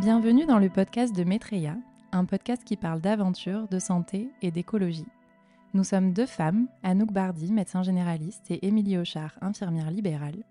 Bienvenue dans le podcast de Maitreya, un podcast qui parle d'aventure, de santé et d'écologie. Nous sommes deux femmes, Anouk Bardi, médecin généraliste, et Émilie Auchard, infirmière libérale,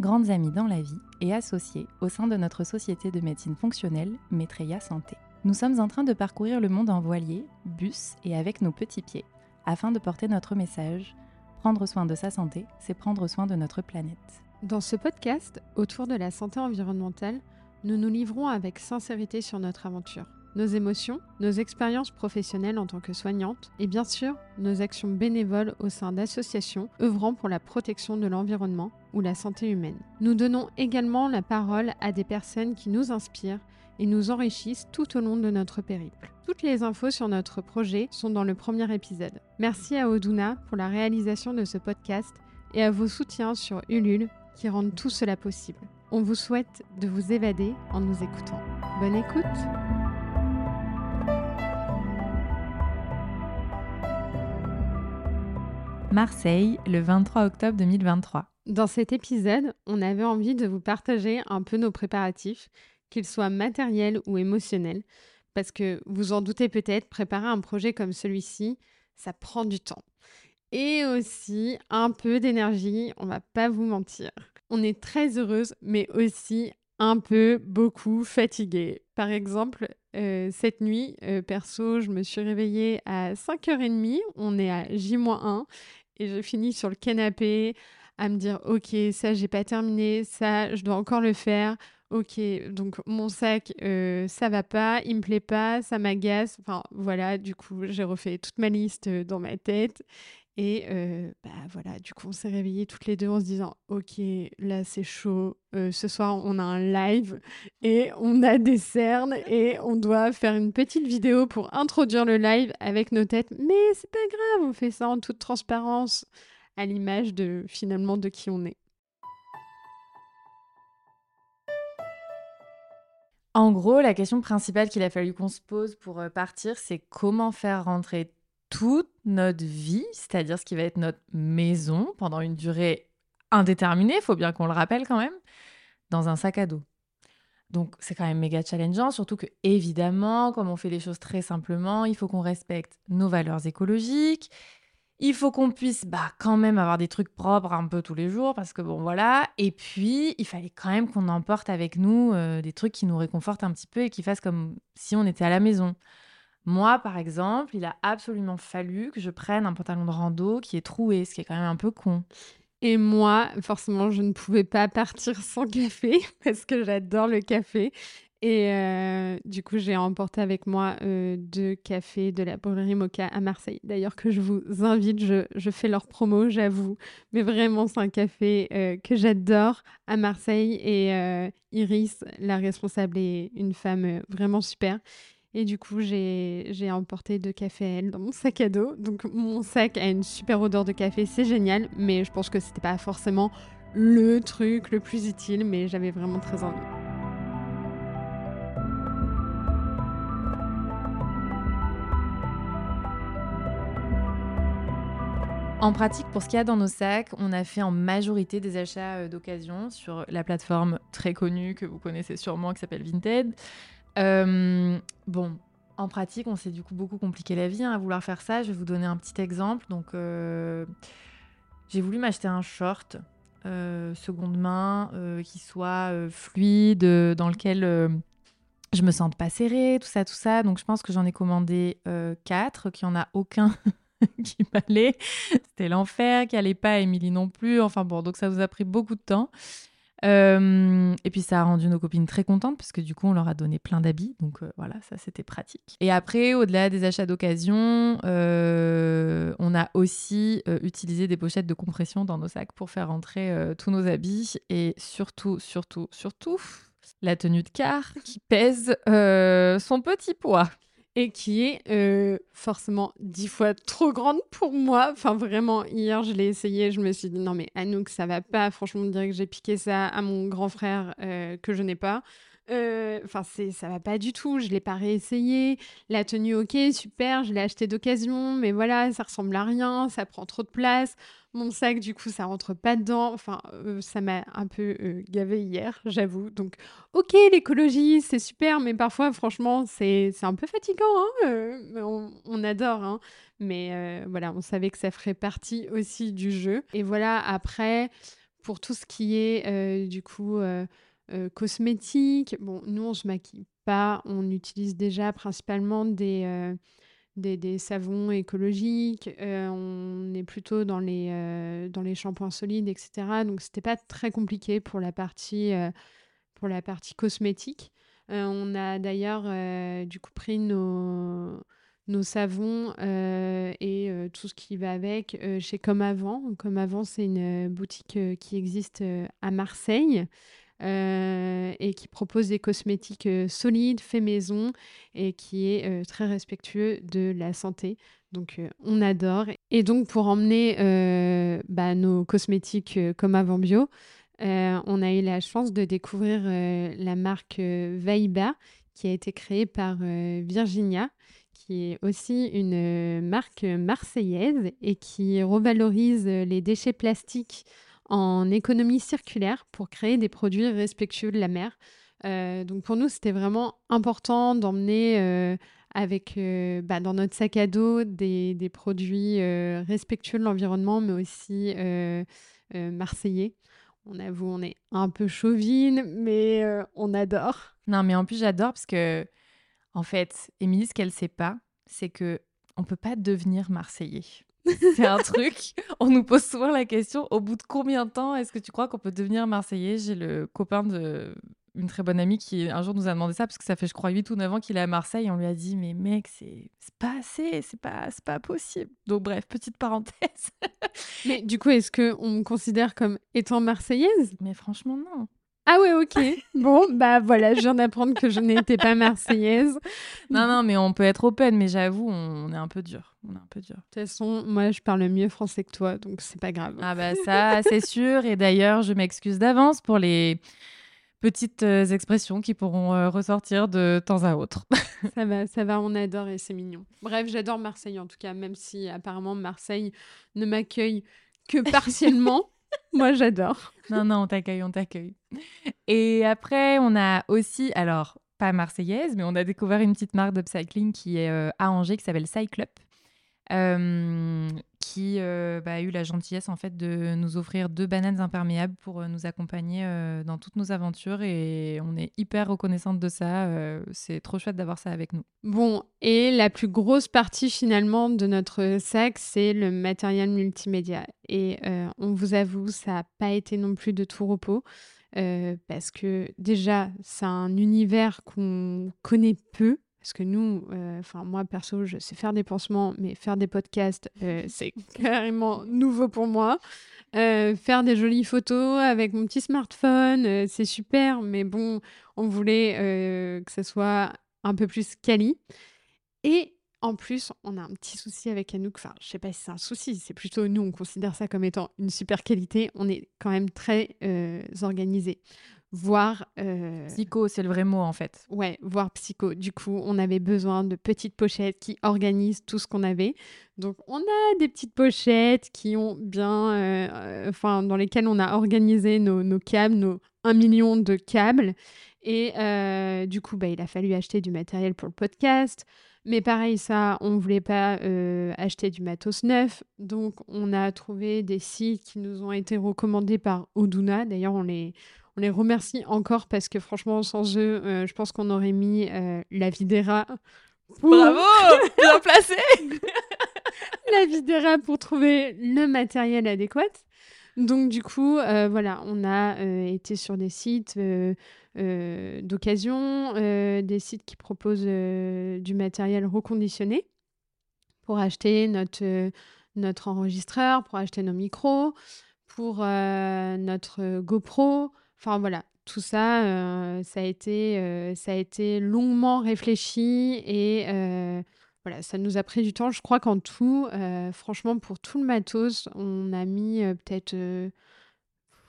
grandes amies dans la vie et associées au sein de notre société de médecine fonctionnelle, Maitreya Santé. Nous sommes en train de parcourir le monde en voilier, bus et avec nos petits pieds, afin de porter notre message. Prendre soin de sa santé, c'est prendre soin de notre planète. Dans ce podcast, autour de la santé environnementale, nous nous livrons avec sincérité sur notre aventure nos émotions, nos expériences professionnelles en tant que soignantes et bien sûr nos actions bénévoles au sein d'associations œuvrant pour la protection de l'environnement ou la santé humaine. Nous donnons également la parole à des personnes qui nous inspirent et nous enrichissent tout au long de notre périple. Toutes les infos sur notre projet sont dans le premier épisode. Merci à Oduna pour la réalisation de ce podcast et à vos soutiens sur Ulule qui rendent tout cela possible. On vous souhaite de vous évader en nous écoutant. Bonne écoute Marseille, le 23 octobre 2023. Dans cet épisode, on avait envie de vous partager un peu nos préparatifs, qu'ils soient matériels ou émotionnels, parce que vous en doutez peut-être, préparer un projet comme celui-ci, ça prend du temps. Et aussi un peu d'énergie, on va pas vous mentir. On est très heureuse, mais aussi un peu, beaucoup fatiguée. Par exemple, euh, cette nuit, euh, perso, je me suis réveillée à 5h30, on est à J-1, et je finis sur le canapé à me dire ok ça j'ai pas terminé ça je dois encore le faire. Ok donc mon sac euh, ça va pas il me plaît pas ça m'agace. Enfin voilà du coup j'ai refait toute ma liste euh, dans ma tête et bah voilà du coup on s'est réveillés toutes les deux en se disant ok là c'est chaud ce soir on a un live et on a des cernes et on doit faire une petite vidéo pour introduire le live avec nos têtes mais c'est pas grave on fait ça en toute transparence à l'image de finalement de qui on est. En gros, la question principale qu'il a fallu qu'on se pose pour partir, c'est comment faire rentrer toute notre vie, c'est-à-dire ce qui va être notre maison pendant une durée indéterminée, faut bien qu'on le rappelle quand même, dans un sac à dos. Donc c'est quand même méga challengeant, surtout que évidemment, comme on fait les choses très simplement, il faut qu'on respecte nos valeurs écologiques, il faut qu'on puisse bah, quand même avoir des trucs propres un peu tous les jours parce que bon voilà. Et puis il fallait quand même qu'on emporte avec nous euh, des trucs qui nous réconfortent un petit peu et qui fassent comme si on était à la maison. Moi, par exemple, il a absolument fallu que je prenne un pantalon de rando qui est troué, ce qui est quand même un peu con. Et moi, forcément, je ne pouvais pas partir sans café parce que j'adore le café. Et euh, du coup, j'ai emporté avec moi euh, deux cafés de la brûlerie Mocha à Marseille. D'ailleurs, que je vous invite, je, fais leur promo, j'avoue. Mais vraiment, c'est un café euh, que j'adore à Marseille. Et Iris, la responsable, est une femme vraiment super. Et du coup, j'ai emporté deux cafés à elle dans mon sac à dos. Donc, mon sac a une super odeur de café, c'est génial. Mais je pense que c'était pas forcément le truc le plus utile, mais j'avais vraiment très envie. En pratique, pour ce qu'il y a dans nos sacs, on a fait en majorité des achats euh, d'occasion sur la plateforme très connue que vous connaissez sûrement qui s'appelle Vinted. Euh, bon, en pratique, on s'est du coup beaucoup compliqué la vie hein, à vouloir faire ça. Je vais vous donner un petit exemple. Donc, euh, j'ai voulu m'acheter un short seconde main qui soit fluide, dans lequel je me sente pas serrée, tout ça, tout ça. Donc, je pense que j'en ai commandé quatre, qu'il n'y en a aucun qui m'allait. C'était l'enfer, qui allait pas, Émilie non plus. Enfin bon, donc ça vous a pris beaucoup de temps. Euh, et puis ça a rendu nos copines très contentes parce que du coup on leur a donné plein d'habits, donc euh, voilà, ça c'était pratique. Et après, au-delà des achats d'occasion, euh, on a aussi utilisé des pochettes de compression dans nos sacs pour faire rentrer tous nos habits. Et surtout, surtout, surtout la tenue de car qui pèse son petit poids et qui est euh, forcément dix fois trop grande pour moi. Enfin, vraiment, hier, je l'ai essayé, je me suis dit, non, mais Anouk, ça va pas. Franchement, on dirait que j'ai piqué ça à mon grand frère euh, que je n'ai pas. Euh, enfin, ça va pas du tout. Je l'ai pas réessayé. La tenue, ok, super. Je l'ai acheté d'occasion, mais voilà, ça ressemble à rien. Ça prend trop de place. Mon sac, du coup, ça rentre pas dedans. Enfin, euh, ça m'a un peu euh, gavé hier, j'avoue. Donc, ok, l'écologie, c'est super, mais parfois, franchement, c'est un peu fatigant. Hein on, on, adore, hein mais voilà, on savait que ça ferait partie aussi du jeu. Et voilà, après, pour tout ce qui est du coup euh, cosmétiques. Bon, nous, on se maquille pas. On utilise déjà principalement des, euh, des, savons écologiques. Euh, on est plutôt dans les, dans les shampoings solides, etc. Donc, c'était pas très compliqué pour la partie, pour la partie cosmétique. on a d'ailleurs du coup pris nos nos savons et tout ce qui va avec chez Comme Avant. Comme Avant, c'est une boutique qui existe à Marseille. Euh, et qui propose des cosmétiques euh, solides, fait maison et qui est euh, très respectueux de la santé. Donc on adore. Et donc pour emmener bah, nos cosmétiques comme avant bio, on a eu la chance de découvrir la marque Vaiba qui a été créée par Virginia qui est aussi une marque marseillaise et qui revalorise les déchets plastiques en économie circulaire pour créer des produits respectueux de la mer. Euh, donc pour nous, c'était vraiment important d'emmener euh, avec euh, bah, dans notre sac à dos des, des produits respectueux de l'environnement, mais aussi marseillais. On avoue, on est un peu chauvine, mais on adore. Non, mais en plus, j'adore parce que, en fait, Émilie, ce qu'elle sait pas, c'est que on peut pas devenir marseillais. C'est un truc. On nous pose souvent la question au bout de combien de temps est-ce que tu crois qu'on peut devenir Marseillais? J'ai le copain de une très bonne amie qui un jour nous a demandé ça parce que ça fait je crois 8 ou 9 ans qu'il est à Marseille et on lui a dit mais mec c'est pas assez c'est pas c'est pas possible. Donc bref petite parenthèse. Mais du coup est-ce que on me considère comme étant marseillaise? Mais franchement non ah ouais, ok. Bon, bah voilà, je viens d'apprendre que je n'étais pas marseillaise. Non, non, mais on peut être open, mais j'avoue, on est un peu dur. On est un peu dur. De toute façon, moi, je parle mieux français que toi, donc c'est pas grave. Ah bah ça, c'est sûr. Et d'ailleurs, je m'excuse d'avance pour les petites euh, expressions qui pourront euh, ressortir de temps à autre. ça va, ça va, on adore et c'est mignon. Bref, j'adore Marseille en tout cas, même si apparemment Marseille ne m'accueille que partiellement. Moi, j'adore. Non, non, on t'accueille, on t'accueille. Et après, on a aussi, alors, pas marseillaise, mais on a découvert une petite marque d'upcycling qui est euh, à Angers, qui s'appelle Cyclup. Euh, qui euh, bah, a eu la gentillesse en fait de nous offrir deux bananes imperméables pour euh, nous accompagner dans toutes nos aventures et on est hyper reconnaissante de ça. c'est trop chouette d'avoir ça avec nous. Bon, et la plus grosse partie finalement de notre sac, c'est le matériel multimédia. Et on vous avoue, ça n'a pas été non plus de tout repos. parce que déjà, c'est un univers qu'on connaît peu, parce que nous, euh, enfin moi perso, je sais faire des pansements, mais faire des podcasts, euh, c'est carrément nouveau pour moi. Euh, faire des jolies photos avec mon petit smartphone, c'est super, mais bon, on voulait que ce soit un peu plus quali. Et en plus, on a un petit souci avec Anouk. Enfin, je sais pas si c'est un souci, c'est plutôt nous, on considère ça comme étant une super qualité. On est quand même très organisé voir... Euh, psycho, c'est le vrai mot en fait. Ouais, voir psycho. Du coup, on avait besoin de petites pochettes qui organisent tout ce qu'on avait. Donc, on a des petites pochettes qui ont bien... Euh, euh, enfin, dans lesquelles on a organisé nos, nos câbles, nos 1 million de câbles. Et du coup, bah, il a fallu acheter du matériel pour le podcast. Mais pareil, ça, on ne voulait pas acheter du matos neuf. Donc, on a trouvé des sites qui nous ont été recommandés par Oduna. D'ailleurs, on les, on les remercie encore parce que franchement, sans eux, euh, je pense qu'on aurait mis euh, la Videra. Bravo Bien placé La pour trouver le matériel adéquat. Donc du coup, euh, voilà, on a été sur des sites d'occasion, des sites qui proposent du matériel reconditionné pour acheter notre, notre enregistreur, pour acheter nos micros, pour notre GoPro, Enfin voilà, tout ça, euh, ça, a été, euh, ça a été longuement réfléchi et euh, voilà, ça nous a pris du temps. Je crois qu'en tout, franchement, pour tout le matos, on a mis peut-être, je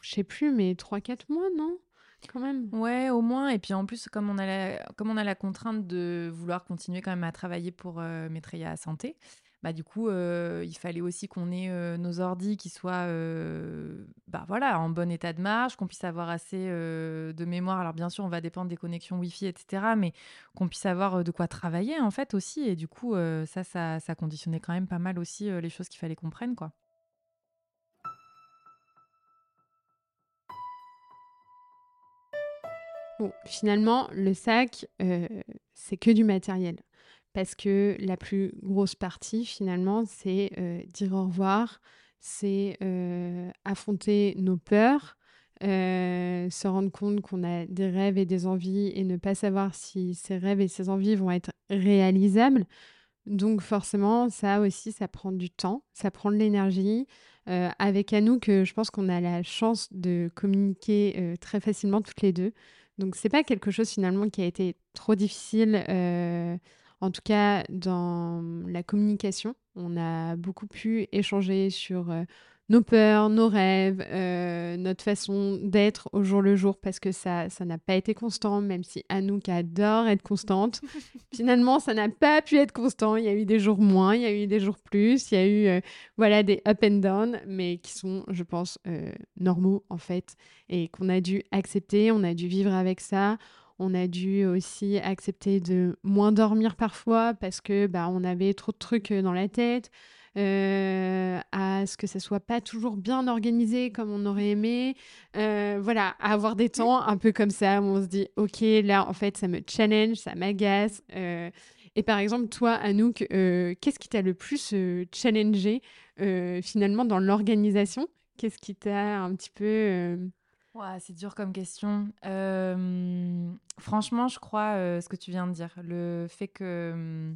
sais plus, mais 3-4 mois, non? Quand même. Ouais, au moins. Et puis en plus, comme on a la, contrainte de vouloir continuer quand même à travailler pour euh, Maitreya Santé, bah du coup, il fallait aussi qu'on ait nos ordis qui soient bah voilà, en bon état de marche, qu'on puisse avoir assez de mémoire. Alors bien sûr, on va dépendre des connexions Wi-Fi, etc. Mais qu'on puisse avoir de quoi travailler en fait aussi. Et du coup, ça, ça, ça conditionnait quand même pas mal aussi les choses qu'il fallait qu'on prenne, quoi. Bon, finalement, le sac, c'est que du matériel. Parce que la plus grosse partie, finalement, c'est dire au revoir, c'est affronter nos peurs, se rendre compte qu'on a des rêves et des envies et ne pas savoir si ces rêves et ces envies vont être réalisables. Donc forcément, ça aussi, ça prend du temps, ça prend de l'énergie. avec Anouk, je pense qu'on a la chance de communiquer très facilement toutes les deux. Donc c'est pas quelque chose finalement qui a été trop difficile, euh, en tout cas dans la communication. On a beaucoup pu échanger sur euh, nos peurs, nos rêves, euh, notre façon d'être au jour le jour, parce que ça ça n'a pas été constant, même si Anouk adore être constante. Finalement, ça n'a pas pu être constant. Il y a eu des jours moins, il y a eu des jours plus, il y a eu euh, voilà des up and down, mais qui sont, je pense, normaux en fait, et qu'on a dû accepter. On a dû vivre avec ça. On a dû aussi accepter de moins dormir parfois parce que bah, on avait trop de trucs dans la tête. Euh, à ce que ça soit pas toujours bien organisé comme on aurait aimé. Euh, voilà, à avoir des temps un peu comme ça où on se dit, ok, là, en fait, ça me challenge, ça m'agace. Euh, et par exemple, toi, Anouk, qu'est-ce qui t'a le plus challengé finalement dans l'organisation? Qu'est-ce qui t'a un petit peu... C'est dur comme question. franchement, je crois ce que tu viens de dire. Le fait que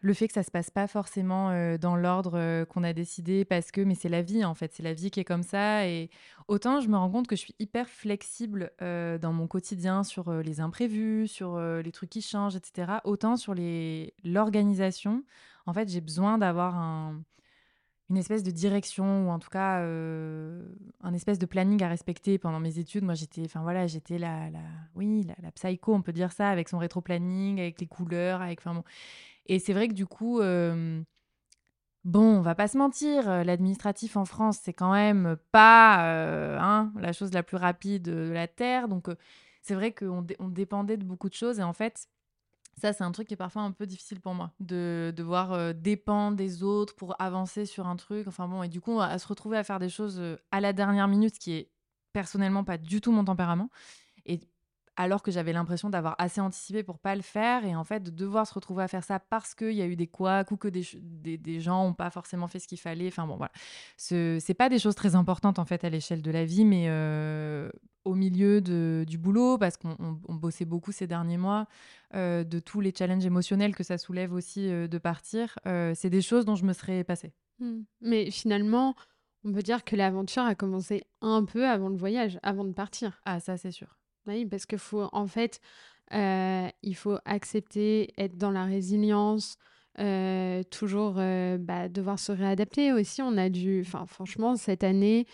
le fait que ça se passe pas forcément dans l'ordre qu'on a décidé parce que mais c'est la vie en fait c'est la vie qui est comme ça et autant je me rends compte que je suis hyper flexible dans mon quotidien sur les imprévus sur les trucs qui changent etc autant sur l'organisation en fait j'ai besoin d'avoir un une espèce de direction ou en tout cas un espèce de planning à respecter pendant mes études moi j'étais enfin voilà j'étais la, la oui la, psycho on peut dire ça avec son rétro planning avec les couleurs avec enfin bon et c'est vrai que du coup, bon, on va pas se mentir, l'administratif en France, c'est quand même pas hein, la chose la plus rapide de la Terre. Donc, c'est vrai qu'on on dépendait de beaucoup de choses. Et en fait, ça, c'est un truc qui est parfois un peu difficile pour moi, de devoir dépendre des autres pour avancer sur un truc. Enfin bon, et du coup, à se retrouver à faire des choses à la dernière minute, ce qui est personnellement pas du tout mon tempérament. Alors que j'avais l'impression d'avoir assez anticipé pour pas le faire et en fait de devoir se retrouver à faire ça parce qu'il y a eu des couacs ou que des, des, gens n'ont pas forcément fait ce qu'il fallait. Enfin bon, voilà. Ce c'est pas des choses très importantes en fait à l'échelle de la vie, mais euh, au milieu de, du boulot, parce qu'on bossait beaucoup ces derniers mois, euh, de tous les challenges émotionnels que ça soulève aussi euh, de partir, c'est des choses dont je me serais passée. Mmh. Mais finalement, on peut dire que l'aventure a commencé un peu avant le voyage, avant de partir. Ah, ça c'est sûr. Oui, parce que faut, en fait, euh, il faut accepter, être dans la résilience, euh, toujours euh, bah, devoir se réadapter aussi. On a dû, enfin, franchement, cette année,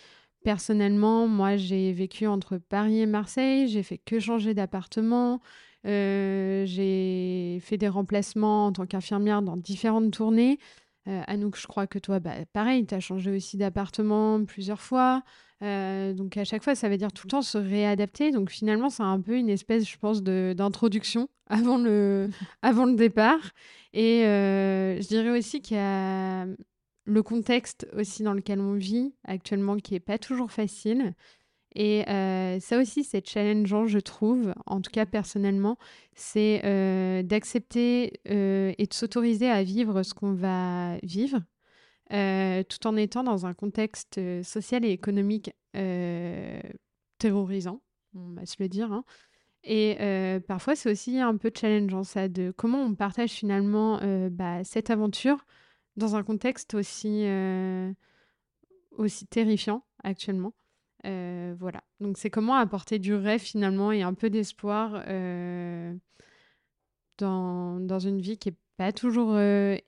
personnellement, moi, j'ai vécu entre Paris et Marseille. J'ai fait que changer d'appartement. j'ai fait des remplacements en tant qu'infirmière dans différentes tournées. Anouk, je crois que toi, bah, pareil, tu as changé aussi d'appartement plusieurs fois. Euh, donc à chaque fois, ça veut dire tout le temps se réadapter. Donc finalement, c'est un peu une espèce, je pense, d'introduction avant le, avant le départ. Et euh, je dirais aussi qu'il y a le contexte aussi dans lequel on vit actuellement qui n'est pas toujours facile. Et euh, ça aussi, c'est challengeant, je trouve, en tout cas personnellement, c'est d'accepter et de s'autoriser à vivre ce qu'on va vivre euh, tout en étant dans un contexte euh, social et économique euh, terrorisant, on va se le dire. Hein. Et parfois, c'est aussi un peu challengeant ça, de comment on partage finalement bah, cette aventure dans un contexte aussi, aussi terrifiant actuellement. Voilà. Donc, c'est comment apporter du rêve finalement et un peu d'espoir dans, dans, une vie qui n'est pas toujours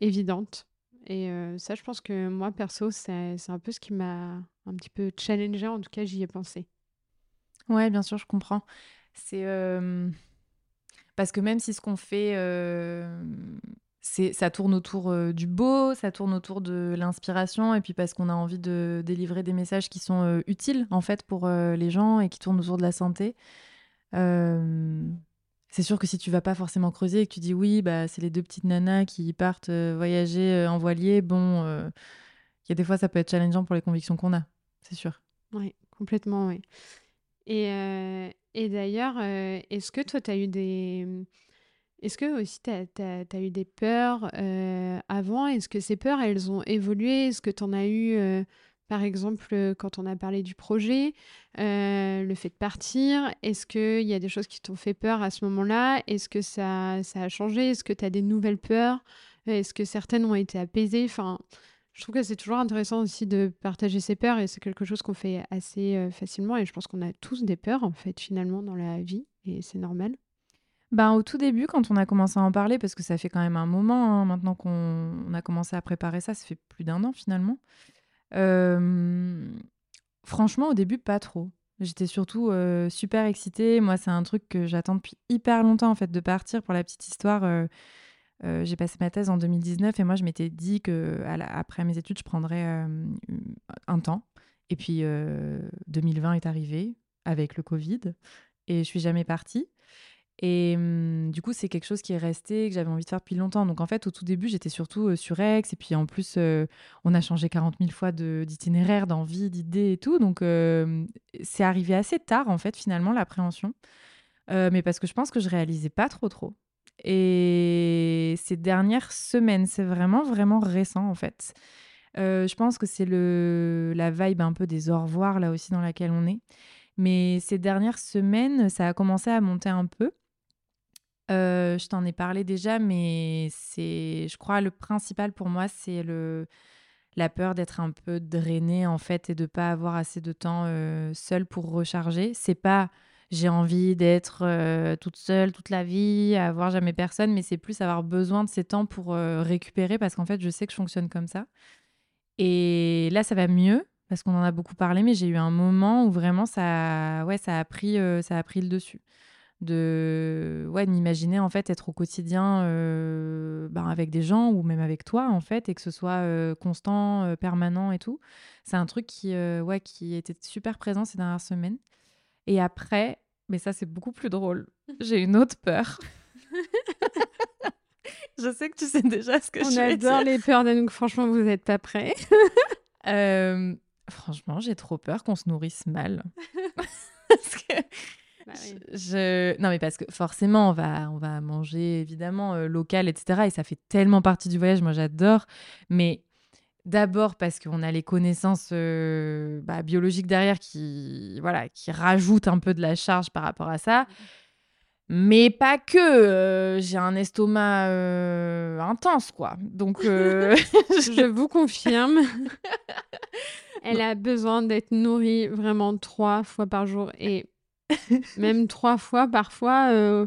évidente. Et ça, je pense que moi, perso, c'est un peu ce qui m'a un petit peu challengé. En tout cas, j'y ai pensé. Ouais, bien sûr, je comprends. C'est parce que même si ce qu'on fait, c'est ça tourne autour du beau, ça tourne autour de l'inspiration, et puis parce qu'on a envie de délivrer des messages qui sont utiles en fait pour les gens et qui tournent autour de la santé. c'est sûr que si tu vas pas forcément creuser et que tu dis oui, bah c'est les deux petites nanas qui partent voyager en voilier, bon, il y a des fois ça peut être challengeant pour les convictions qu'on a, c'est sûr. Oui, complètement, oui. Et, euh, et d'ailleurs, euh, est-ce que toi, tu as eu des... Est-ce que aussi tu as, eu des peurs euh, avant? Est-ce que ces peurs, elles ont évolué? Est-ce que tu en as eu, par exemple, quand on a parlé du projet, le fait de partir? Est-ce qu'il y a des choses qui t'ont fait peur à ce moment-là? Est-ce que ça, a changé? Est-ce que tu as des nouvelles peurs? Est-ce que certaines ont été apaisées? Enfin, je trouve que c'est toujours intéressant aussi de partager ses peurs et c'est quelque chose qu'on fait assez euh, facilement et je pense qu'on a tous des peurs en fait finalement dans la vie et c'est normal. Ben, au tout début, quand on a commencé à en parler, parce que ça fait quand même un moment hein, maintenant qu'on a commencé à préparer ça, ça fait plus d'un an finalement. franchement, au début, pas trop. J'étais surtout euh, super excitée. Moi, c'est un truc que j'attends depuis hyper longtemps en fait de partir. Pour la petite histoire, euh, euh, j'ai passé ma thèse en 2019 et moi, je m'étais dit que après mes études, je prendrais euh, un temps. Et puis, 2020 euh, est arrivé avec le Covid et je suis jamais partie. Et hum, du coup, c'est quelque chose qui est resté, que j'avais envie de faire depuis longtemps. Donc en fait, au tout début, j'étais surtout sur Aix. Et puis en plus, on a changé 40 000 fois d'itinéraire, d'envie, d'idées et tout. Donc c'est arrivé assez tard, en fait, finalement, l'appréhension. mais parce que je pense que je réalisais pas trop trop. Et ces dernières semaines, c'est vraiment, vraiment récent en fait. Euh, je pense que c'est la vibe un peu des au revoir là aussi dans laquelle on est. Mais ces dernières semaines, ça a commencé à monter un peu. Euh, je t'en ai parlé déjà, mais c'est, je crois, le principal pour moi, c'est le la peur d'être un peu drainé en fait et de pas avoir assez de temps euh, seul pour recharger. C'est pas j'ai envie d'être euh, toute seule toute la vie, avoir jamais personne, mais c'est plus avoir besoin de ces temps pour euh, récupérer parce qu'en fait, je sais que je fonctionne comme ça. Et là, ça va mieux parce qu'on en a beaucoup parlé, mais j'ai eu un moment où vraiment ça, ouais, ça a pris, ça a pris le dessus. De, ouais, m'imaginer en fait être au quotidien ben, avec des gens ou même avec toi en fait et que ce soit constant, permanent et tout. C'est un truc qui, ouais, qui était super présent ces dernières semaines. Et après, mais ça c'est beaucoup plus drôle, j'ai une autre peur. je sais que tu sais déjà ce que On je adore les peurs d'Anouk, franchement, vous n'êtes pas prêts. euh, franchement, j'ai trop peur qu'on se nourrisse mal. parce que bah je, Non, mais parce que forcément, on va, on va manger évidemment euh, local, etc. Et ça fait tellement partie du voyage, moi j'adore. Mais D'abord parce qu'on a les connaissances euh, bah, biologiques derrière qui, voilà, qui rajoutent un peu de la charge par rapport à ça. Mais pas que. Euh, j'ai un estomac euh, intense, quoi. Donc, je vous confirme. Elle a besoin d'être nourrie vraiment trois fois par jour et même trois fois parfois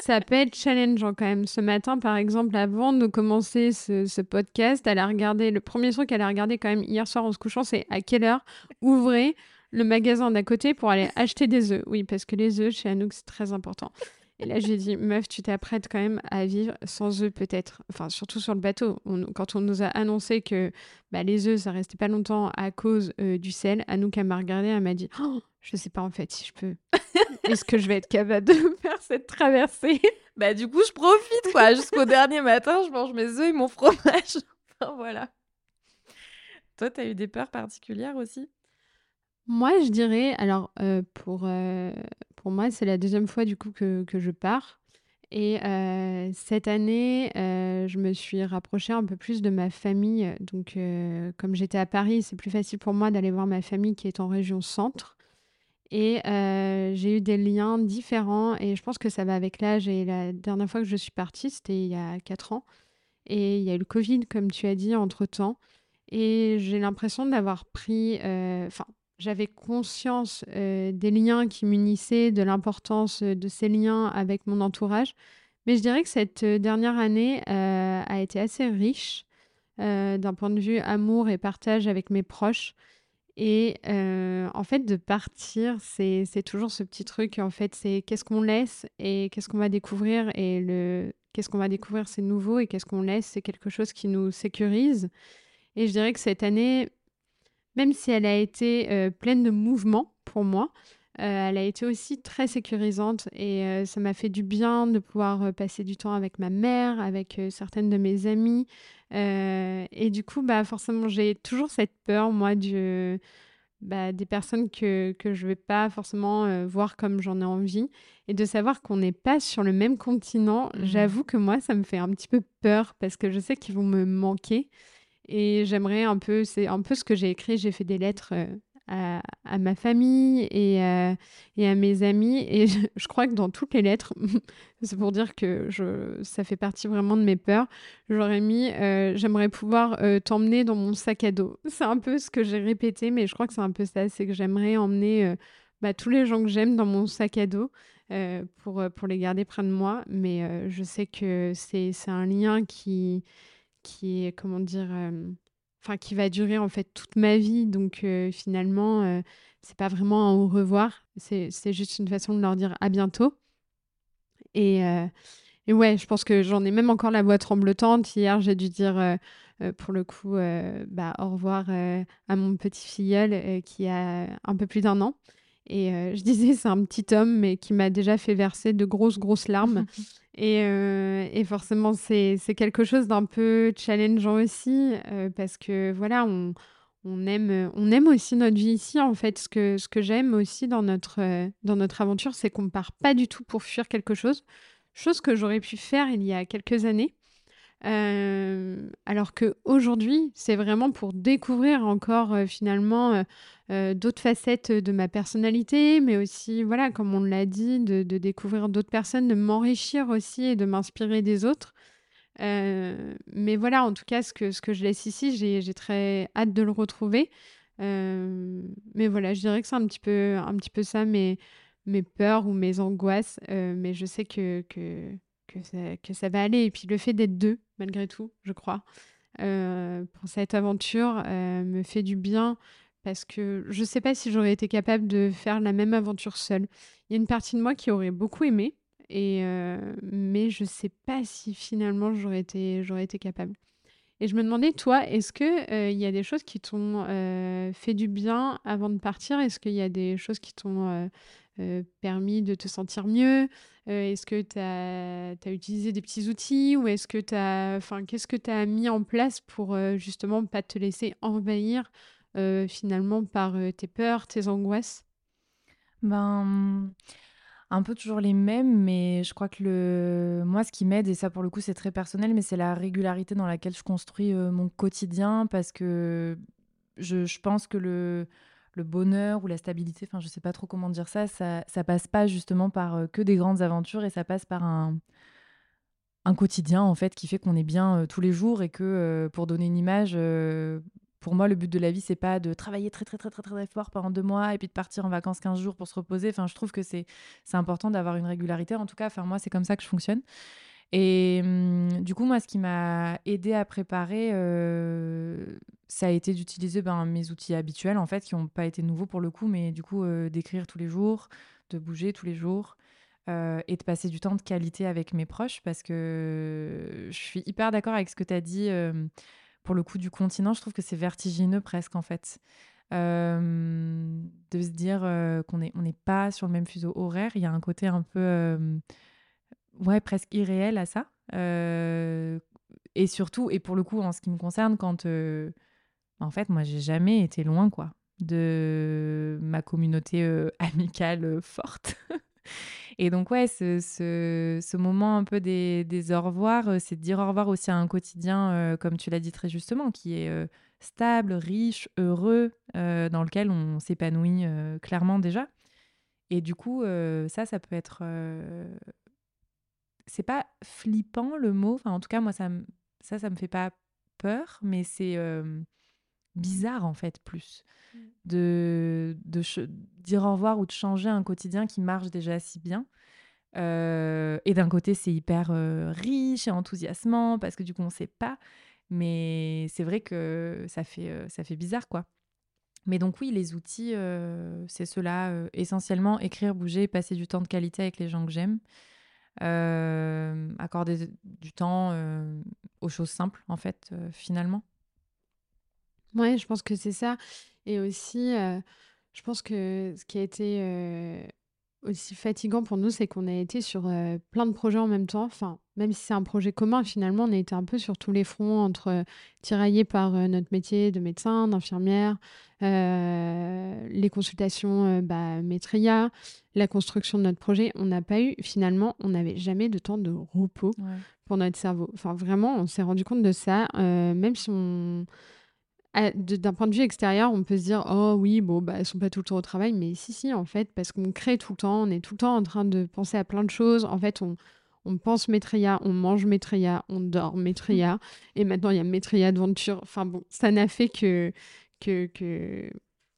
ça peut être challengeant quand même. Ce matin, par exemple, avant de commencer ce, podcast, elle a regardé, le premier truc qu'elle a regardé quand même hier soir en se couchant, c'est à quelle heure ouvrez le magasin d'à côté pour aller acheter des œufs. Oui, parce que les œufs, chez Anouk, c'est très important. Et là, j'ai dit, meuf, tu t'apprêtes quand même à vivre sans œufs, peut-être. Enfin, surtout sur le bateau. quand on nous a annoncé que bah, les œufs, ça restait pas longtemps à cause euh, du sel, Anouk, elle m'a regardé, elle m'a dit, oh, je sais pas en fait si je peux. Est-ce que je vais être capable de faire cette traversée? Bah, du coup, je profite, quoi. Jusqu'au dernier matin, je mange mes œufs et mon fromage. enfin, voilà. Toi, t'as eu des peurs particulières aussi? Moi, je dirais, alors euh, pour, euh, pour moi, c'est la deuxième fois du coup que, que je pars. Et euh, cette année, je me suis rapprochée un peu plus de ma famille. Donc, comme j'étais à Paris, c'est plus facile pour moi d'aller voir ma famille qui est en région centre. Et j'ai eu des liens différents. Et je pense que ça va avec l'âge. Et la dernière fois que je suis partie, c'était il y a 4 ans. Et il y a eu le Covid, comme tu as dit, entre-temps. Et j'ai l'impression d'avoir pris... Enfin, j'avais conscience des liens qui m'unissaient, de l'importance de ces liens avec mon entourage. Mais je dirais que cette dernière année a été assez riche d'un point de vue amour et partage avec mes proches. Et en fait, de partir, c'est toujours ce petit truc. En fait, c'est qu'est-ce qu'on laisse et qu'est-ce qu'on va découvrir. Et le qu'est-ce qu'on va découvrir, c'est nouveau. Et qu'est-ce qu'on laisse, c'est quelque chose qui nous sécurise. Et je dirais que cette année, même si elle a été pleine de mouvements pour moi, elle a été aussi très sécurisante. Et ça m'a fait du bien de pouvoir passer du temps avec ma mère, avec certaines de mes amies. Euh, et du coup, bah, forcément, j'ai toujours cette peur, moi, du, bah, des personnes que, que je ne vais pas forcément euh, voir comme j'en ai envie. Et de savoir qu'on n'est pas sur le même continent, mmh. j'avoue que moi, ça me fait un petit peu peur parce que je sais qu'ils vont me manquer. Et j'aimerais un peu, c'est un peu ce que j'ai écrit, j'ai fait des lettres euh, à, ma famille et, euh, et, à mes amis. Et je, crois que dans toutes les lettres, c'est pour dire que je, ça fait partie vraiment de mes peurs, j'aurais mis euh, J'aimerais pouvoir euh, t'emmener dans mon sac à dos. C'est un peu ce que j'ai répété, mais je crois que c'est un peu ça c'est que j'aimerais emmener bah, tous les gens que j'aime dans mon sac à dos. pour, pour les garder près de moi, mais je sais que c'est un lien qui, qui est, comment dire, enfin qui va durer en fait toute ma vie. Donc euh, finalement, euh, c'est pas vraiment un au revoir, c'est juste une façon de leur dire à bientôt. Et, euh, et ouais, je pense que j'en ai même encore la voix tremblotante. Hier, j'ai dû dire pour le coup bah, au revoir à mon petit filleul qui a un peu plus d'un an. Et je disais, c'est un petit homme, mais qui m'a déjà fait verser de grosses, grosses larmes. Euh, et, forcément, c'est quelque chose d'un peu challengeant aussi, euh, parce que voilà, on, aime, aussi notre vie ici. En fait, ce que, que j'aime aussi dans notre, euh, dans notre aventure, c'est qu'on ne part pas du tout pour fuir quelque chose, chose que j'aurais pu faire il y a quelques années. alors qu'aujourd'hui, c'est vraiment pour découvrir encore finalement euh, d'autres facettes de ma personnalité, mais aussi, voilà, comme on l'a dit, de, découvrir d'autres personnes, de m'enrichir aussi et de m'inspirer des autres. Euh, mais voilà, en tout cas, ce que, ce que je laisse ici, j'ai très hâte de le retrouver. Euh, mais voilà, je dirais que c'est un petit peu, un petit peu ça, mes, mes peurs ou mes angoisses. mais je sais que, que, que, que ça va aller. Et puis le fait d'être deux, malgré tout, je crois, pour cette aventure, me fait du bien parce que je ne sais pas si j'aurais été capable de faire la même aventure seule. Il y a une partie de moi qui aurait beaucoup aimé, et, euh, mais je ne sais pas si finalement j'aurais été, j'aurais été capable. Et je me demandais, toi, est-ce qu'il euh, y a des choses qui t'ont euh, fait du bien avant de partir? Est-ce qu'il y a des choses qui t'ont permis de te sentir mieux? Est-ce que tu as, as, utilisé des petits outils Ou est-ce que tu as. Enfin, qu'est-ce que tu as mis en place pour justement pas te laisser envahir euh, finalement par euh, tes peurs, tes angoisses? Ben, un peu toujours les mêmes, mais je crois que le... moi, ce qui m'aide, et ça pour le coup c'est très personnel, mais c'est la régularité dans laquelle je construis mon quotidien, parce que je, je pense que le, le bonheur ou la stabilité, enfin je sais pas trop comment dire ça, ça, ça passe pas justement par que des grandes aventures, et ça passe par un, un quotidien en fait qui fait qu'on est bien tous les jours et que pour donner une image pour moi, le but de la vie, c'est pas de travailler très, très, très, très, très fort pendant deux mois et puis de partir en vacances 15 jours pour se reposer. Enfin, je trouve que c'est important d'avoir une régularité. En tout cas, moi, c'est comme ça que je fonctionne. Et hum, du coup, moi, ce qui m'a aidé à préparer, euh, ça a été d'utiliser ben, mes outils habituels, en fait, qui n'ont pas été nouveaux pour le coup, mais du coup, euh, d'écrire tous les jours, de bouger tous les jours. Euh, et de passer du temps de qualité avec mes proches parce que je suis hyper d'accord avec ce que tu as dit pour le coup du continent, je trouve que c'est vertigineux presque en fait. De se dire qu'on n'est on n'est pas sur le même fuseau horaire, il y a un côté un peu ouais presque irréel à ça. et surtout, et pour le coup en ce qui me concerne, quand en fait moi j'ai jamais été loin quoi de ma communauté amicale forte. Et donc, ouais, ce, ce, moment un peu des, des au revoir, c'est de dire au revoir aussi à un quotidien, comme tu l'as dit très justement, qui est stable, riche, heureux, dans lequel on s'épanouit clairement déjà. Et du coup, ça, ça peut être. C'est pas flippant le mot, enfin, en tout cas, moi, ça, ça, ça me fait pas peur, mais c'est bizarre en fait plus mm. de, de dire au revoir ou de changer un quotidien qui marche déjà si bien. Euh, et d'un côté, c'est hyper euh, riche et enthousiasmant parce que du coup, on ne sait pas. Mais c'est vrai que ça fait, euh, ça fait bizarre, quoi. Mais donc oui, les outils, c'est cela, essentiellement écrire, bouger, passer du temps de qualité avec les gens que j'aime, accorder du temps aux choses simples, en fait, finalement. Ouais, je pense que c'est ça. Et aussi, je pense que ce qui a été aussi fatigant pour nous, c'est qu'on a été sur plein de projets en même temps. Enfin, même si c'est un projet commun, finalement, on a été un peu sur tous les fronts, entre tiraillés par notre métier de médecin, d'infirmière, les consultations bah, Maitria, la construction de notre projet. On n'a pas eu, finalement, on n'avait jamais de temps de repos pour notre cerveau. Enfin, vraiment, on s'est rendu compte de ça, même si on d'un point de vue extérieur, on peut se dire oh oui, bon bah elles sont pas tout le temps au travail, mais si si en fait parce qu'on crée tout le temps, on est tout le temps en train de penser à plein de choses. En fait, on, on pense Maitreya, on mange Maitreya, on dort Maitreya, et maintenant il y a Maitreya Adventure. Enfin bon, ça n'a fait que que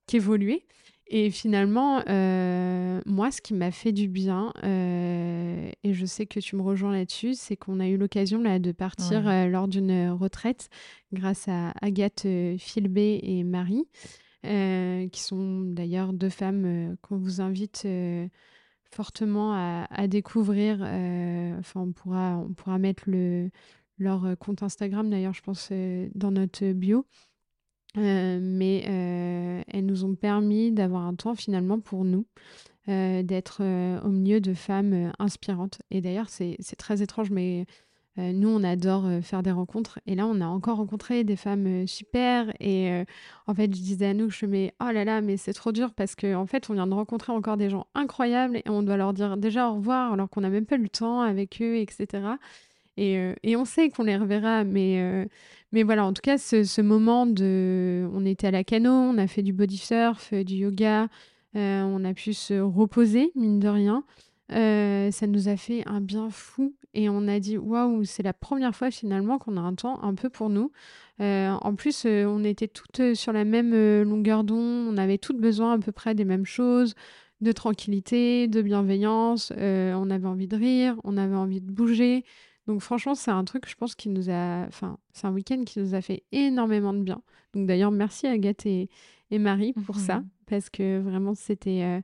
qu'évoluer. Et finalement, euh, moi, ce qui m'a fait du bien, euh, et je sais que tu me rejoins là-dessus, c'est qu'on a eu l'occasion là, de partir euh, lors d'une retraite grâce à Agathe Filbé et Marie, qui sont d'ailleurs deux femmes qu'on vous invite fortement à, découvrir. Enfin, on pourra, on pourra mettre le, leur compte Instagram, d'ailleurs, je pense, dans notre bio. Euh, mais euh, elles nous ont permis d'avoir un temps finalement pour nous, euh, d'être au milieu de femmes inspirantes. Et d'ailleurs, c'est très étrange, mais nous, on adore faire des rencontres. Et là, on a encore rencontré des femmes super. Et en fait, je disais à nous, je me oh là là, mais c'est trop dur parce qu'en en fait, on vient de rencontrer encore des gens incroyables et on doit leur dire déjà au revoir alors qu'on n'a même pas le temps avec eux, etc. Et, et on sait qu'on les reverra, mais, mais voilà, en tout cas, ce, moment de. On était à la cano, on a fait du body surf, euh, du yoga, euh, on a pu se reposer, mine de rien. Euh, ça nous a fait un bien fou et on a dit waouh, c'est la première fois finalement qu'on a un temps un peu pour nous. en plus, on était toutes sur la même longueur d'onde, on avait toutes besoin à peu près des mêmes choses, de tranquillité, de bienveillance. on avait envie de rire, on avait envie de bouger. Donc franchement, c'est un truc, je pense, qui nous a... Enfin, c'est un week-end qui nous a fait énormément de bien. Donc d'ailleurs, merci Agathe et, et Marie pour ça, mmh parce que vraiment, c'était... Euh,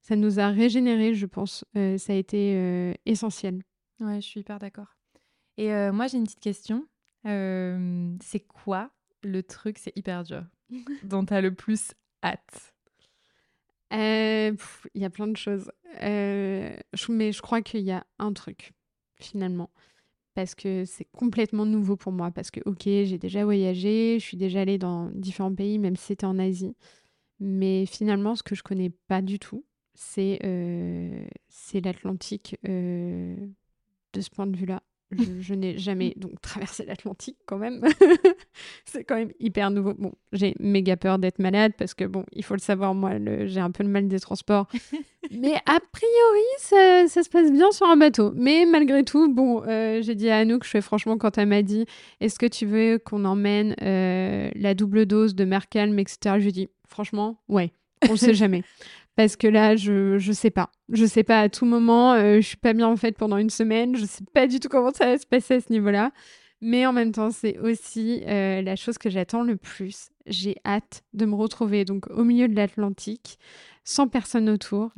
ça nous a régénéré, je pense. Euh, ça a été euh, essentiel. Ouais, je suis hyper d'accord. Et moi, j'ai une petite question. c'est quoi le truc, c'est hyper dur, dont tu as le plus hâte? Il y a plein de choses. mais je crois qu'il y a un truc, finalement parce que c'est complètement nouveau pour moi. Parce que, ok, j'ai déjà voyagé, je suis déjà allée dans différents pays, même si c'était en Asie. Mais finalement, ce que je connais pas du tout, c'est euh, l'Atlantique euh, de ce point de vue-là. Je, n'ai jamais donc traversé l'Atlantique quand même. c'est quand même hyper nouveau. Bon, j'ai méga peur d'être malade parce que bon, il faut le savoir, moi, j'ai un peu le mal des transports. Mais a priori, ça, ça, se passe bien sur un bateau. Mais malgré tout, bon, euh, j'ai dit à Anouk, je fais franchement quand elle m'a dit, est-ce que tu veux qu'on emmène euh, la double dose de Mercalm, etc. Je lui ai dit, franchement, ouais, on ne sait jamais parce que là, je je sais pas. Je sais pas à tout moment. Je euh, je suis pas bien en fait pendant une semaine. Je sais pas du tout comment ça va se passer à ce niveau-là. Mais en même temps, c'est aussi euh, la chose que j'attends le plus. J'ai hâte de me retrouver donc au milieu de l'Atlantique, sans personne autour,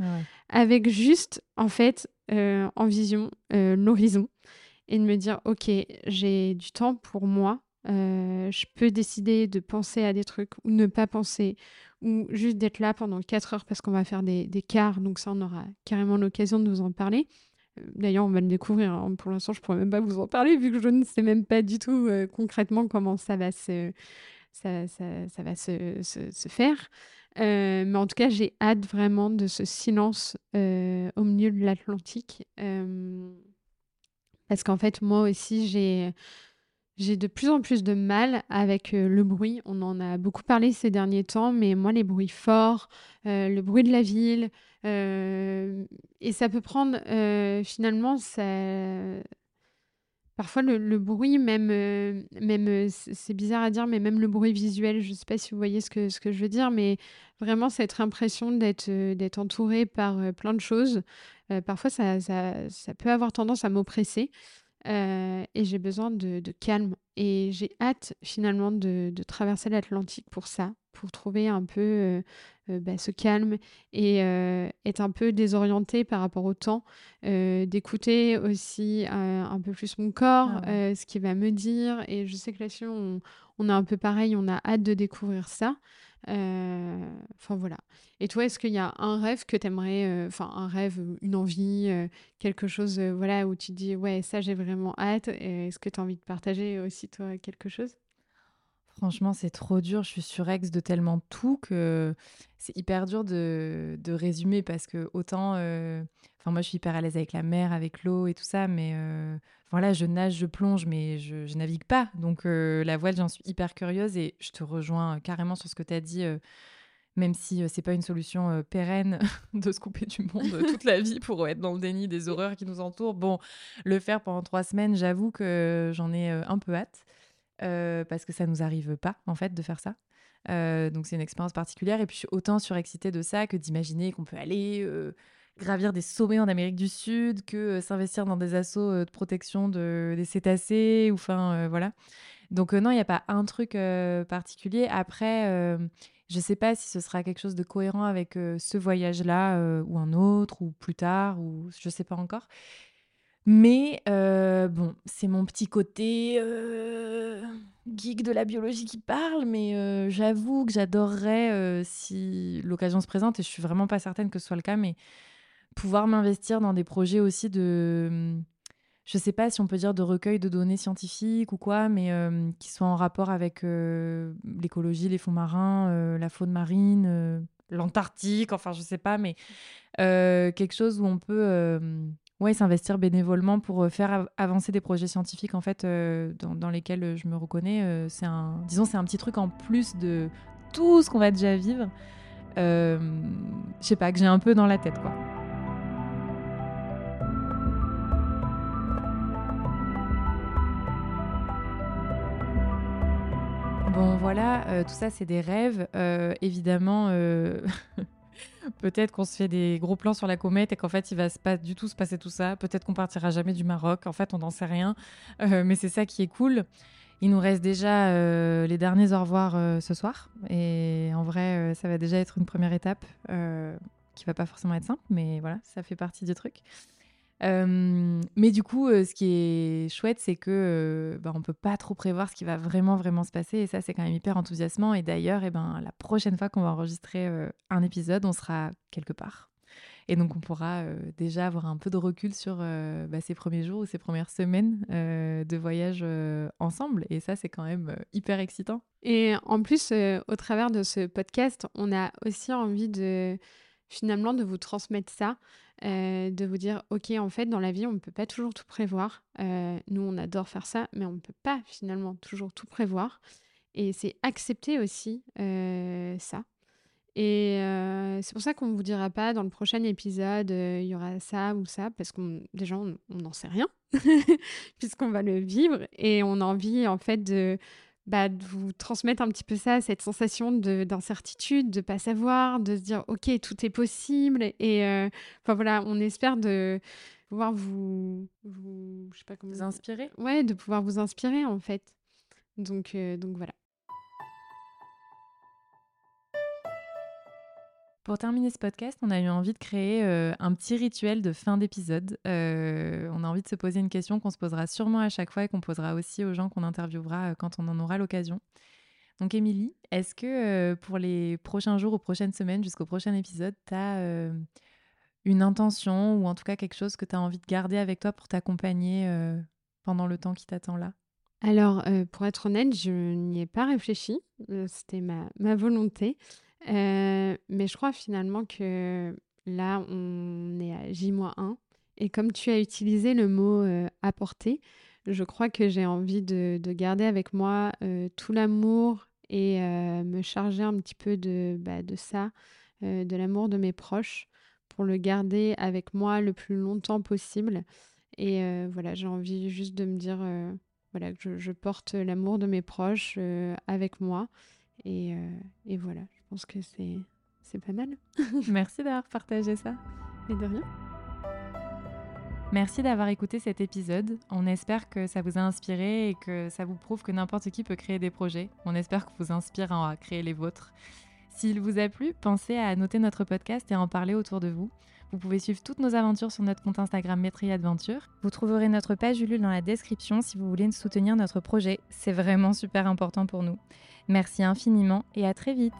avec juste en fait euh, en vision l'horizon et de me dire ok, j'ai du temps pour moi. Je peux décider de penser à des trucs ou ne pas penser ou juste d'être là pendant 4 heures parce qu'on va faire des, des quarts, donc ça on aura carrément l'occasion de vous en parler. Euh, d'ailleurs, on va le découvrir. Hein. Pour l'instant, je ne pourrais même pas vous en parler vu que je ne sais même pas du tout euh, concrètement comment ça va se, ça, va se, se, faire. Euh, mais en tout cas, j'ai hâte vraiment de ce silence au milieu de l'Atlantique. parce qu'en fait, moi aussi, j'ai j'ai de plus en plus de mal avec euh, le bruit. On en a beaucoup parlé ces derniers temps, mais moi, les bruits forts, euh, le bruit de la ville, euh, et ça peut prendre finalement, parfois le, bruit, même, même c'est bizarre à dire, mais même le bruit visuel, je ne sais pas si vous voyez ce que, je veux dire, mais vraiment cette impression d'être entouré par plein de choses, parfois ça, ça peut avoir tendance à m'oppresser. Euh, et j'ai besoin de, calme. Et j'ai hâte finalement de, traverser l'Atlantique pour ça. pour trouver un peu bah, ce calme et être un peu désorienté par rapport au temps, d'écouter aussi un peu plus mon corps, ah ce qu'il va me dire. Et je sais que là-dessus, on, on a un peu pareil, on a hâte de découvrir ça. Enfin voilà. Et toi, est-ce qu'il y a un rêve que tu aimerais, enfin un rêve, une envie, quelque chose voilà, où tu dis ouais, ça j'ai vraiment hâte. Est-ce que tu as envie de partager aussi toi quelque chose? Franchement, c'est trop dur. Je suis surex de tellement tout que c'est hyper dur de, de résumer parce que autant. Enfin, moi, je suis hyper à l'aise avec la mer, avec l'eau et tout ça, mais voilà, je nage, je plonge, mais je, je navigue pas. Donc, la voile, j'en suis hyper curieuse et je te rejoins carrément sur ce que tu as dit. même si c'est pas une solution pérenne de se couper du monde toute la vie pour être dans le déni des horreurs qui nous entourent. Bon, le faire pendant trois semaines, j'avoue que j'en ai un peu hâte. Euh, parce que ça nous arrive pas en fait de faire ça. Euh, donc c'est une expérience particulière et puis je suis autant surexcitée de ça que d'imaginer qu'on peut aller euh, gravir des sommets en Amérique du Sud, que s'investir dans des assauts de protection de, des cétacés ou enfin voilà. Donc non, il n'y a pas un truc particulier. Après, je sais pas si ce sera quelque chose de cohérent avec ce voyage-là ou un autre ou plus tard ou je sais pas encore. Mais euh, bon, c'est mon petit côté euh, geek de la biologie qui parle, mais euh, j'avoue que j'adorerais, si l'occasion se présente, et je suis vraiment pas certaine que ce soit le cas, mais pouvoir m'investir dans des projets aussi de, je sais pas si on peut dire de recueil de données scientifiques ou quoi, mais qui soient en rapport avec l'écologie, les fonds marins, la faune marine, l'Antarctique, enfin je sais pas, mais quelque chose où on peut ouais, s'investir bénévolement pour euh, faire avancer des projets scientifiques en fait euh, dans, lesquels euh, je me reconnais. c'est un, disons, c'est un petit truc en plus de tout ce qu'on va déjà vivre. je sais pas que j'ai un peu dans la tête quoi. Bon voilà, tout ça c'est des rêves. évidemment, Peut-être qu'on se fait des gros plans sur la comète et qu'en fait, il va pas du tout se passer tout ça. Peut-être qu'on partira jamais du Maroc. En fait, on n'en sait rien. Euh, mais c'est ça qui est cool. Il nous reste déjà euh, les derniers au revoir euh, ce soir. Et en vrai, ça va déjà être une première étape qui va pas forcément être simple, mais voilà, ça fait partie du truc. Euh, mais du coup, euh, ce qui est chouette, c'est que euh, bah, on peut pas trop prévoir ce qui va vraiment vraiment se passer, et ça, c'est quand même hyper enthousiasmant. Et d'ailleurs, eh ben, la prochaine fois qu'on va enregistrer un épisode, on sera quelque part. Et donc, on pourra déjà avoir un peu de recul sur bah, ces premiers jours ou ces premières semaines de voyage ensemble. Et ça, c'est quand même hyper excitant. Et en plus, au travers de ce podcast, on a aussi envie de finalement de vous transmettre ça, euh, de vous dire, ok, en fait, dans la vie, on ne peut pas toujours tout prévoir. Euh, nous, on adore faire ça, mais on ne peut pas finalement toujours tout prévoir. Et c'est accepter aussi euh, ça. Et c'est pour ça qu'on ne vous dira pas dans le prochain épisode, il y aura ça ou ça, parce qu'on déjà, on n'en sait rien, puisqu'on va le vivre. Et on a envie, en fait, de bah, de vous transmettre un petit peu ça, cette sensation d'incertitude, de ne pas savoir, de se dire ok tout est possible et euh, enfin voilà on espère de pouvoir vous, vous je sais pas comment vous inspirer. Ouais de pouvoir vous inspirer en fait. Donc euh, donc voilà Pour terminer ce podcast, on a eu envie de créer euh, un petit rituel de fin d'épisode. Euh, on a envie de se poser une question qu'on se posera sûrement à chaque fois et qu'on posera aussi aux gens qu'on interviewera euh, quand on en aura l'occasion. Donc Émilie, est-ce que pour les prochains jours ou prochaines semaines jusqu'au prochain épisode, tu as une intention ou en tout cas quelque chose que tu as envie de garder avec toi pour t'accompagner pendant le temps qui t'attend là? Alors, pour être honnête, je n'y ai pas réfléchi. C'était ma, ma volonté. Euh, mais je crois finalement que là, on est à J-1. Et comme tu as utilisé le mot euh, apporter, je crois que j'ai envie de, garder avec moi euh, tout l'amour et me charger un petit peu de, bah, ça, de l'amour de mes proches, pour le garder avec moi le plus longtemps possible. Et voilà, j'ai envie juste de me dire voilà, que je, je porte l'amour de mes proches avec moi. Et, et voilà, pense que c'est, c'est pas mal. Merci d'avoir partagé ça. Et de rien. Merci d'avoir écouté cet épisode. On espère que ça vous a inspiré et que ça vous prouve que n'importe qui peut créer des projets. On espère que vous inspire à créer les vôtres. S'il vous a plu, pensez à noter notre podcast et à en parler autour de vous. Vous pouvez suivre toutes nos aventures sur notre compte Instagram Métri Adventure. Vous trouverez notre page Ulule dans la description si vous voulez soutenir notre projet. C'est vraiment super important pour nous. Merci infiniment et à très vite.